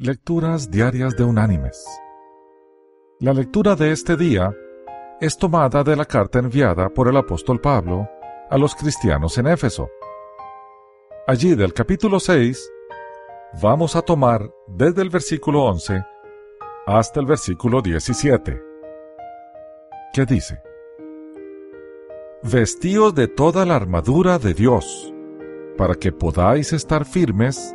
Lecturas Diarias de Unánimes. La lectura de este día es tomada de la carta enviada por el apóstol Pablo a los cristianos en Éfeso. Allí del capítulo 6 vamos a tomar desde el versículo 11 hasta el versículo 17, que dice, Vestíos de toda la armadura de Dios, para que podáis estar firmes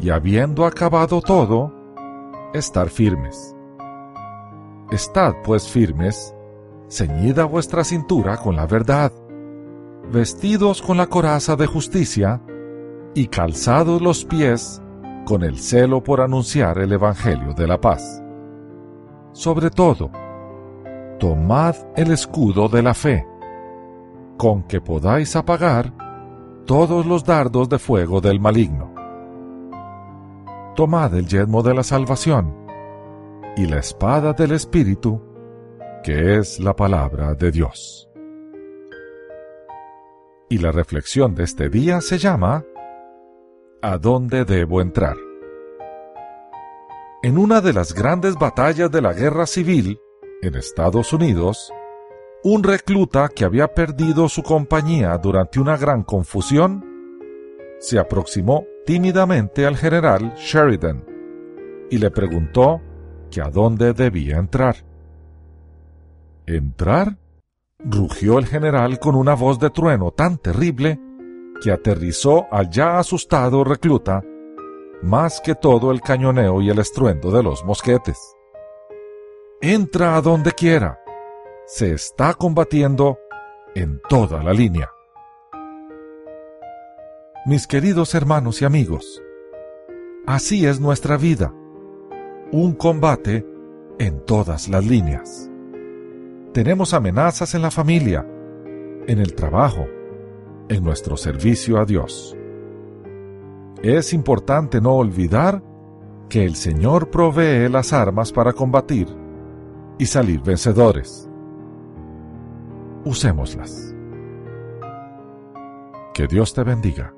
y habiendo acabado todo, estar firmes. Estad pues firmes, ceñida vuestra cintura con la verdad, vestidos con la coraza de justicia, y calzados los pies con el celo por anunciar el Evangelio de la paz. Sobre todo, tomad el escudo de la fe, con que podáis apagar todos los dardos de fuego del maligno tomad el yelmo de la salvación y la espada del Espíritu, que es la palabra de Dios. Y la reflexión de este día se llama ¿A dónde debo entrar? En una de las grandes batallas de la guerra civil en Estados Unidos, un recluta que había perdido su compañía durante una gran confusión se aproximó tímidamente al general Sheridan y le preguntó que a dónde debía entrar. ¿Entrar? rugió el general con una voz de trueno tan terrible que aterrizó al ya asustado recluta más que todo el cañoneo y el estruendo de los mosquetes. Entra a donde quiera. Se está combatiendo en toda la línea. Mis queridos hermanos y amigos, así es nuestra vida, un combate en todas las líneas. Tenemos amenazas en la familia, en el trabajo, en nuestro servicio a Dios. Es importante no olvidar que el Señor provee las armas para combatir y salir vencedores. Usémoslas. Que Dios te bendiga.